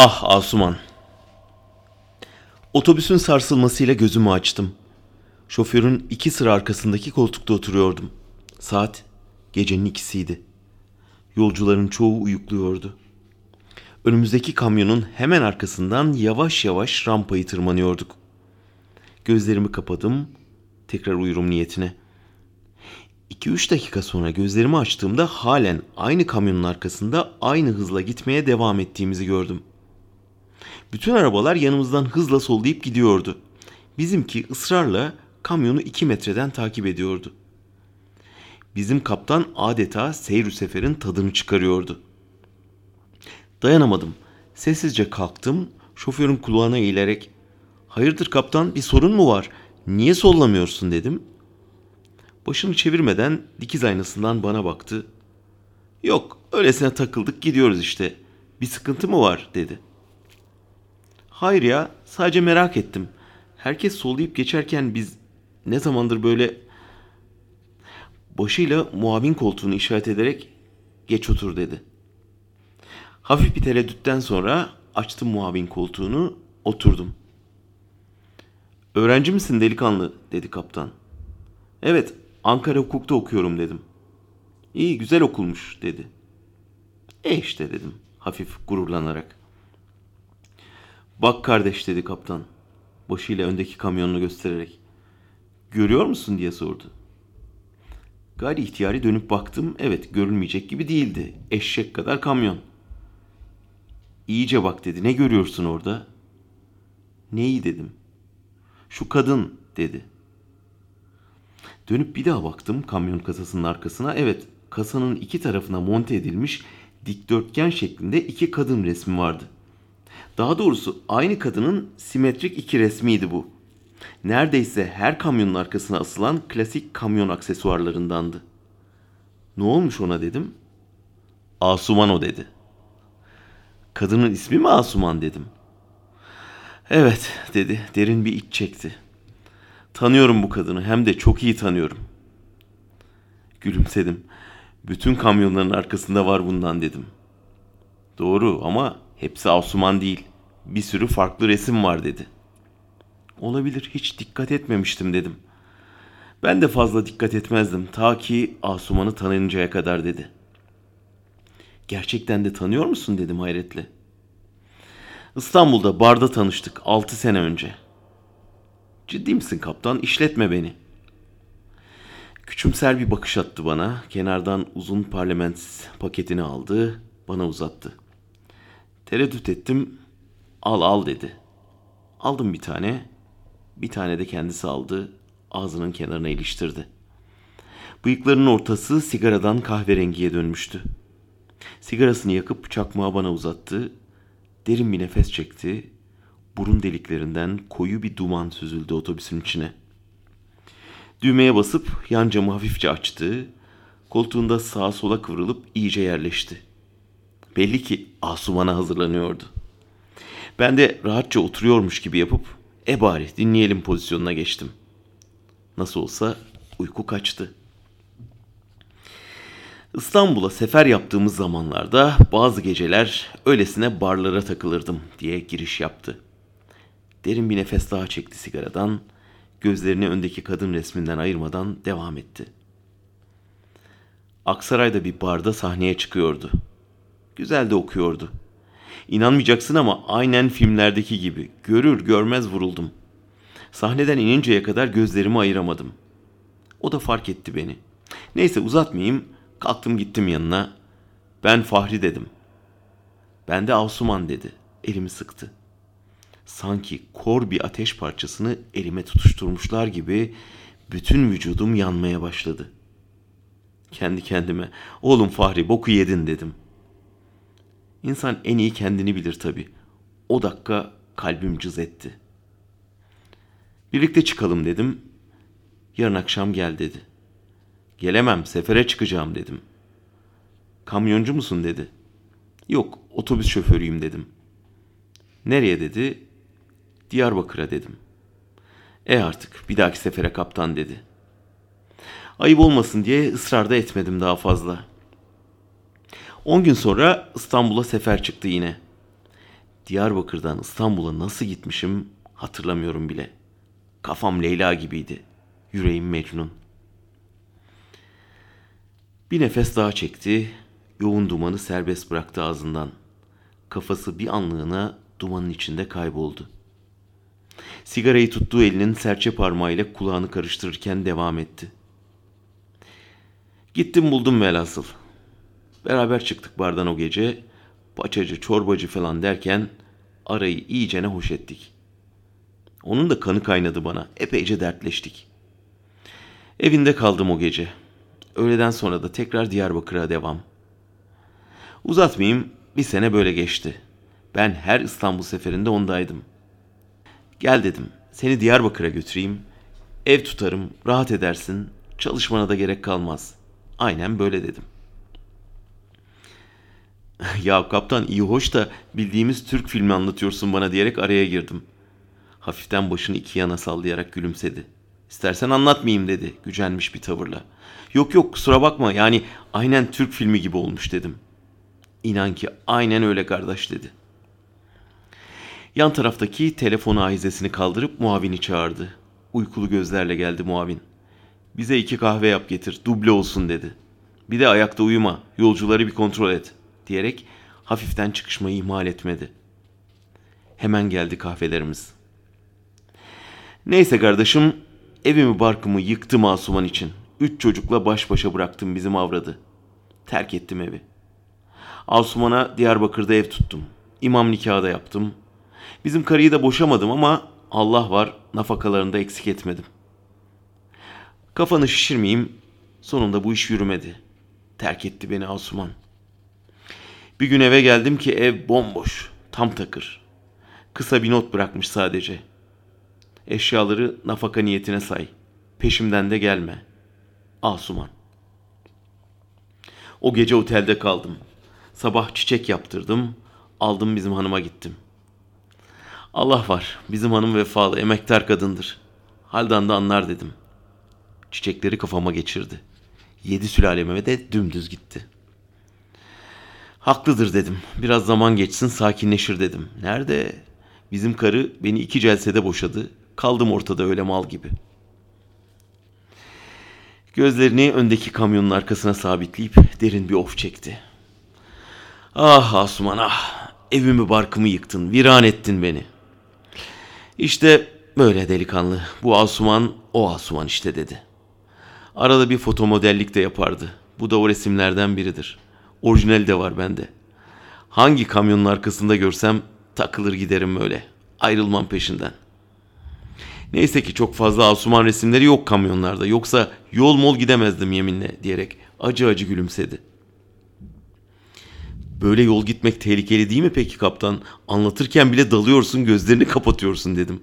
Ah Asuman. Otobüsün sarsılmasıyla gözümü açtım. Şoförün iki sıra arkasındaki koltukta oturuyordum. Saat gecenin ikisiydi. Yolcuların çoğu uyukluyordu. Önümüzdeki kamyonun hemen arkasından yavaş yavaş rampayı tırmanıyorduk. Gözlerimi kapadım, tekrar uyurum niyetine. 2-3 dakika sonra gözlerimi açtığımda halen aynı kamyonun arkasında aynı hızla gitmeye devam ettiğimizi gördüm. Bütün arabalar yanımızdan hızla sollayıp gidiyordu. Bizimki ısrarla kamyonu 2 metreden takip ediyordu. Bizim kaptan adeta seyir seferin tadını çıkarıyordu. Dayanamadım. Sessizce kalktım. Şoförün kulağına eğilerek "Hayırdır kaptan? Bir sorun mu var? Niye sollamıyorsun?" dedim. Başını çevirmeden dikiz aynasından bana baktı. "Yok, öylesine takıldık gidiyoruz işte. Bir sıkıntı mı var?" dedi. "Hayır ya, sadece merak ettim. Herkes sollayıp geçerken biz ne zamandır böyle başıyla muavin koltuğunu işaret ederek geç otur dedi. Hafif bir tereddütten sonra açtım muavin koltuğunu, oturdum. Öğrenci misin delikanlı dedi kaptan. Evet, Ankara hukukta okuyorum dedim. İyi, güzel okulmuş dedi. E işte dedim hafif gururlanarak. Bak kardeş dedi kaptan. Başıyla öndeki kamyonunu göstererek. Görüyor musun diye sordu. Gayri ihtiyari dönüp baktım. Evet görülmeyecek gibi değildi. Eşek kadar kamyon. İyice bak dedi. Ne görüyorsun orada? Neyi dedim. Şu kadın dedi. Dönüp bir daha baktım kamyon kasasının arkasına. Evet kasanın iki tarafına monte edilmiş dikdörtgen şeklinde iki kadın resmi vardı. Daha doğrusu aynı kadının simetrik iki resmiydi bu. Neredeyse her kamyonun arkasına asılan klasik kamyon aksesuarlarındandı. Ne olmuş ona dedim. Asuman o dedi. Kadının ismi mi Asuman dedim. Evet dedi derin bir iç çekti. Tanıyorum bu kadını hem de çok iyi tanıyorum. Gülümsedim. Bütün kamyonların arkasında var bundan dedim. Doğru ama hepsi Asuman değil. Bir sürü farklı resim var dedi. Olabilir hiç dikkat etmemiştim dedim. Ben de fazla dikkat etmezdim ta ki Asuman'ı tanıyıncaya kadar dedi. Gerçekten de tanıyor musun dedim hayretle. İstanbul'da barda tanıştık 6 sene önce. Ciddi misin kaptan? İşletme beni. Küçümser bir bakış attı bana. Kenardan uzun parlament paketini aldı, bana uzattı. Tereddüt ettim. Al al dedi. Aldım bir tane. Bir tane de kendisi aldı. Ağzının kenarına iliştirdi. Bıyıklarının ortası sigaradan kahverengiye dönmüştü. Sigarasını yakıp çakmağı bana uzattı. Derin bir nefes çekti. Burun deliklerinden koyu bir duman süzüldü otobüsün içine. Düğmeye basıp yan camı hafifçe açtı. Koltuğunda sağa sola kıvrılıp iyice yerleşti. Belli ki Asuman'a hazırlanıyordu. Ben de rahatça oturuyormuş gibi yapıp e bari dinleyelim pozisyonuna geçtim. Nasıl olsa uyku kaçtı. İstanbul'a sefer yaptığımız zamanlarda bazı geceler öylesine barlara takılırdım diye giriş yaptı. Derin bir nefes daha çekti sigaradan, gözlerini öndeki kadın resminden ayırmadan devam etti. Aksaray'da bir barda sahneye çıkıyordu. Güzel de okuyordu. İnanmayacaksın ama aynen filmlerdeki gibi görür görmez vuruldum. Sahneden ininceye kadar gözlerimi ayıramadım. O da fark etti beni. Neyse uzatmayayım, kalktım gittim yanına. Ben Fahri dedim. Ben de Asuman dedi. Elimi sıktı. Sanki kor bir ateş parçasını elime tutuşturmuşlar gibi bütün vücudum yanmaya başladı. Kendi kendime, oğlum Fahri boku yedin dedim.'' İnsan en iyi kendini bilir tabi. O dakika kalbim cız etti. Birlikte çıkalım dedim. Yarın akşam gel dedi. Gelemem sefere çıkacağım dedim. Kamyoncu musun dedi. Yok otobüs şoförüyüm dedim. Nereye dedi. Diyarbakır'a dedim. E artık bir dahaki sefere kaptan dedi. Ayıp olmasın diye ısrar da etmedim daha fazla.'' 10 gün sonra İstanbul'a sefer çıktı yine. Diyarbakır'dan İstanbul'a nasıl gitmişim hatırlamıyorum bile. Kafam Leyla gibiydi. Yüreğim Mecnun. Bir nefes daha çekti. Yoğun dumanı serbest bıraktı ağzından. Kafası bir anlığına dumanın içinde kayboldu. Sigarayı tuttuğu elinin serçe parmağıyla kulağını karıştırırken devam etti. Gittim buldum velhasıl. Beraber çıktık bardan o gece. Paçacı, çorbacı falan derken arayı iyicene hoş ettik. Onun da kanı kaynadı bana. Epeyce dertleştik. Evinde kaldım o gece. Öğleden sonra da tekrar Diyarbakır'a devam. Uzatmayayım, bir sene böyle geçti. Ben her İstanbul seferinde ondaydım. Gel dedim, seni Diyarbakır'a götüreyim. Ev tutarım, rahat edersin, çalışmana da gerek kalmaz. Aynen böyle dedim. ya kaptan iyi hoş da bildiğimiz Türk filmi anlatıyorsun bana diyerek araya girdim. Hafiften başını iki yana sallayarak gülümsedi. İstersen anlatmayayım dedi gücenmiş bir tavırla. Yok yok kusura bakma yani aynen Türk filmi gibi olmuş dedim. İnan ki aynen öyle kardeş dedi. Yan taraftaki telefon ahizesini kaldırıp muavini çağırdı. Uykulu gözlerle geldi muavin. Bize iki kahve yap getir, duble olsun dedi. Bir de ayakta uyuma, yolcuları bir kontrol et diyerek hafiften çıkışmayı ihmal etmedi. Hemen geldi kahvelerimiz. Neyse kardeşim, evimi barkımı yıktım Asuman için. Üç çocukla baş başa bıraktım bizim avradı. Terk ettim evi. Asuman'a Diyarbakır'da ev tuttum. İmam nikahı da yaptım. Bizim karıyı da boşamadım ama Allah var nafakalarını da eksik etmedim. Kafanı şişirmeyeyim. Sonunda bu iş yürümedi. Terk etti beni Asuman. Bir gün eve geldim ki ev bomboş. Tam takır. Kısa bir not bırakmış sadece. Eşyaları nafaka niyetine say. Peşimden de gelme. Asuman. O gece otelde kaldım. Sabah çiçek yaptırdım. Aldım bizim hanıma gittim. Allah var. Bizim hanım vefalı, emektar kadındır. Haldan da anlar dedim. Çiçekleri kafama geçirdi. Yedi sülaleme de dümdüz gitti. Haklıdır dedim. Biraz zaman geçsin sakinleşir dedim. Nerede? Bizim karı beni iki celsede boşadı. Kaldım ortada öyle mal gibi. Gözlerini öndeki kamyonun arkasına sabitleyip derin bir of çekti. Ah Asuman ah. Evimi barkımı yıktın, viran ettin beni. İşte böyle delikanlı. Bu Asuman o Asuman işte dedi. Arada bir foto modellik de yapardı. Bu da o resimlerden biridir. Orijinali de var bende. Hangi kamyonun arkasında görsem takılır giderim böyle. Ayrılmam peşinden. Neyse ki çok fazla Asuman resimleri yok kamyonlarda. Yoksa yol mol gidemezdim yeminle diyerek acı acı gülümsedi. Böyle yol gitmek tehlikeli değil mi peki kaptan? Anlatırken bile dalıyorsun gözlerini kapatıyorsun dedim.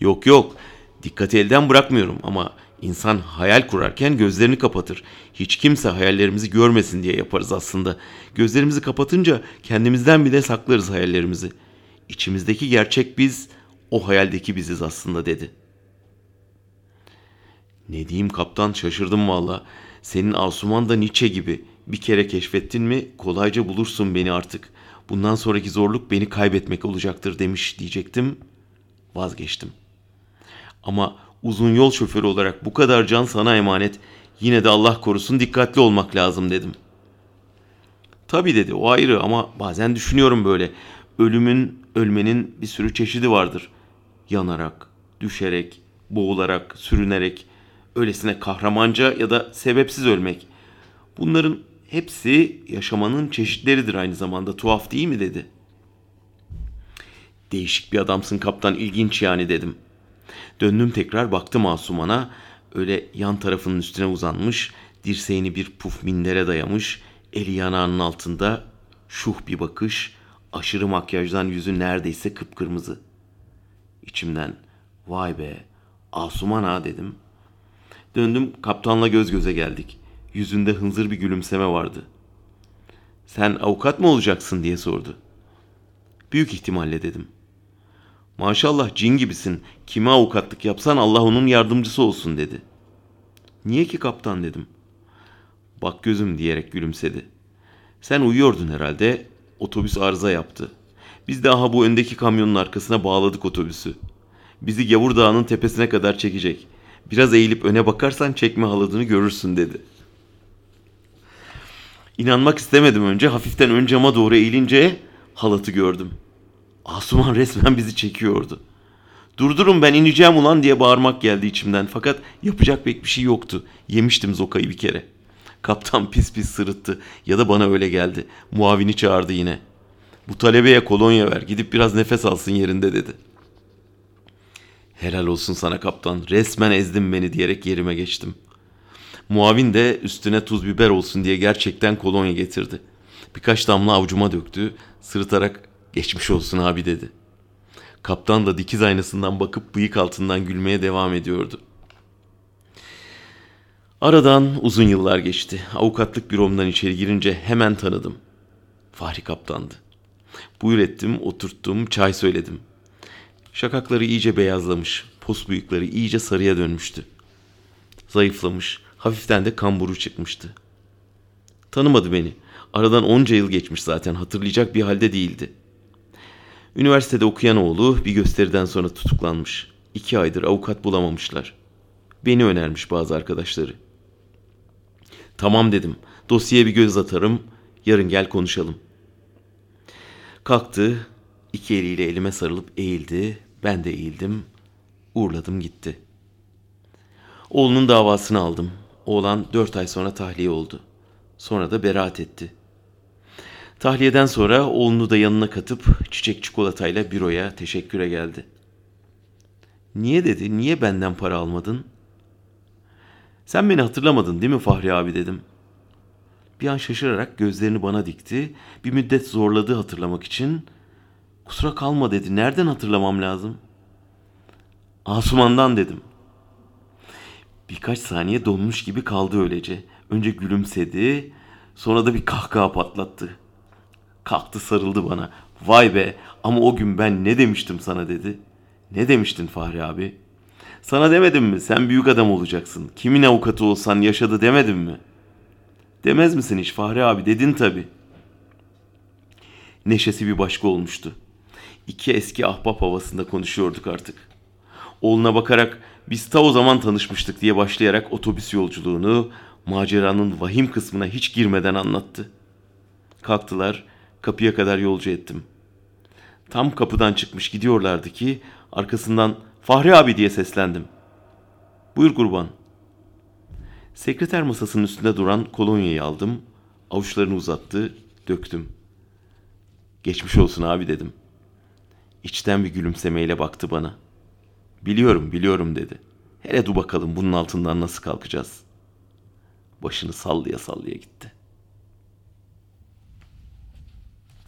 Yok yok dikkati elden bırakmıyorum ama insan hayal kurarken gözlerini kapatır. Hiç kimse hayallerimizi görmesin diye yaparız aslında. Gözlerimizi kapatınca kendimizden bile saklarız hayallerimizi. İçimizdeki gerçek biz o hayaldeki biziz aslında dedi. Ne diyeyim kaptan şaşırdım valla. Senin Asuman da Nietzsche gibi. Bir kere keşfettin mi kolayca bulursun beni artık. Bundan sonraki zorluk beni kaybetmek olacaktır demiş diyecektim. Vazgeçtim. Ama uzun yol şoförü olarak bu kadar can sana emanet. Yine de Allah korusun dikkatli olmak lazım dedim. Tabii dedi o ayrı ama bazen düşünüyorum böyle. Ölümün, ölmenin bir sürü çeşidi vardır. Yanarak, düşerek, boğularak, sürünerek, öylesine kahramanca ya da sebepsiz ölmek. Bunların hepsi yaşamanın çeşitleridir aynı zamanda. Tuhaf değil mi dedi. Değişik bir adamsın kaptan ilginç yani dedim. Döndüm tekrar baktım Asuman'a. Öyle yan tarafının üstüne uzanmış, dirseğini bir puf mindere dayamış, eli yanağının altında şuh bir bakış, aşırı makyajdan yüzü neredeyse kıpkırmızı. İçimden vay be Asuman ha dedim. Döndüm kaptanla göz göze geldik. Yüzünde hınzır bir gülümseme vardı. Sen avukat mı olacaksın diye sordu. Büyük ihtimalle dedim. Maşallah cin gibisin. Kime avukatlık yapsan Allah onun yardımcısı olsun dedi. Niye ki kaptan dedim. Bak gözüm diyerek gülümsedi. Sen uyuyordun herhalde. Otobüs arıza yaptı. Biz de aha bu öndeki kamyonun arkasına bağladık otobüsü. Bizi Gavur Dağı'nın tepesine kadar çekecek. Biraz eğilip öne bakarsan çekme haladını görürsün dedi. İnanmak istemedim önce. Hafiften ön cama doğru eğilince halatı gördüm. Asuman resmen bizi çekiyordu. Durdurun ben ineceğim ulan diye bağırmak geldi içimden. Fakat yapacak pek bir şey yoktu. Yemiştim zokayı bir kere. Kaptan pis pis sırıttı. Ya da bana öyle geldi. Muavini çağırdı yine. Bu talebeye kolonya ver. Gidip biraz nefes alsın yerinde dedi. Helal olsun sana kaptan. Resmen ezdin beni diyerek yerime geçtim. Muavin de üstüne tuz biber olsun diye gerçekten kolonya getirdi. Birkaç damla avucuma döktü. Sırıtarak geçmiş olsun abi dedi. Kaptan da dikiz aynasından bakıp bıyık altından gülmeye devam ediyordu. Aradan uzun yıllar geçti. Avukatlık büromdan içeri girince hemen tanıdım. Fahri kaptandı. Buyur ettim, oturttum, çay söyledim. Şakakları iyice beyazlamış, pos bıyıkları iyice sarıya dönmüştü. Zayıflamış, hafiften de kamburu çıkmıştı. Tanımadı beni. Aradan onca yıl geçmiş zaten, hatırlayacak bir halde değildi. Üniversitede okuyan oğlu bir gösteriden sonra tutuklanmış. İki aydır avukat bulamamışlar. Beni önermiş bazı arkadaşları. Tamam dedim. Dosyaya bir göz atarım. Yarın gel konuşalım. Kalktı. iki eliyle elime sarılıp eğildi. Ben de eğildim. Uğurladım gitti. Oğlunun davasını aldım. Oğlan dört ay sonra tahliye oldu. Sonra da beraat etti. Tahliyeden sonra oğlunu da yanına katıp çiçek çikolatayla büroya teşekküre geldi. Niye dedi, niye benden para almadın? Sen beni hatırlamadın değil mi Fahri abi dedim. Bir an şaşırarak gözlerini bana dikti. Bir müddet zorladı hatırlamak için. Kusura kalma dedi. Nereden hatırlamam lazım? Asuman'dan dedim. Birkaç saniye donmuş gibi kaldı öylece. Önce gülümsedi, sonra da bir kahkaha patlattı. Kalktı sarıldı bana. Vay be ama o gün ben ne demiştim sana dedi. Ne demiştin Fahri abi? Sana demedim mi sen büyük adam olacaksın. Kimin avukatı olsan yaşadı demedim mi? Demez misin hiç Fahri abi dedin tabi. Neşesi bir başka olmuştu. İki eski ahbap havasında konuşuyorduk artık. Oğluna bakarak biz ta o zaman tanışmıştık diye başlayarak otobüs yolculuğunu maceranın vahim kısmına hiç girmeden anlattı. Kalktılar, kapıya kadar yolcu ettim. Tam kapıdan çıkmış gidiyorlardı ki arkasından Fahri abi diye seslendim. Buyur kurban. Sekreter masasının üstünde duran kolonyayı aldım. Avuçlarını uzattı, döktüm. Geçmiş olsun abi dedim. İçten bir gülümsemeyle baktı bana. Biliyorum, biliyorum dedi. Hele dur bakalım bunun altından nasıl kalkacağız. Başını sallaya sallaya gitti.''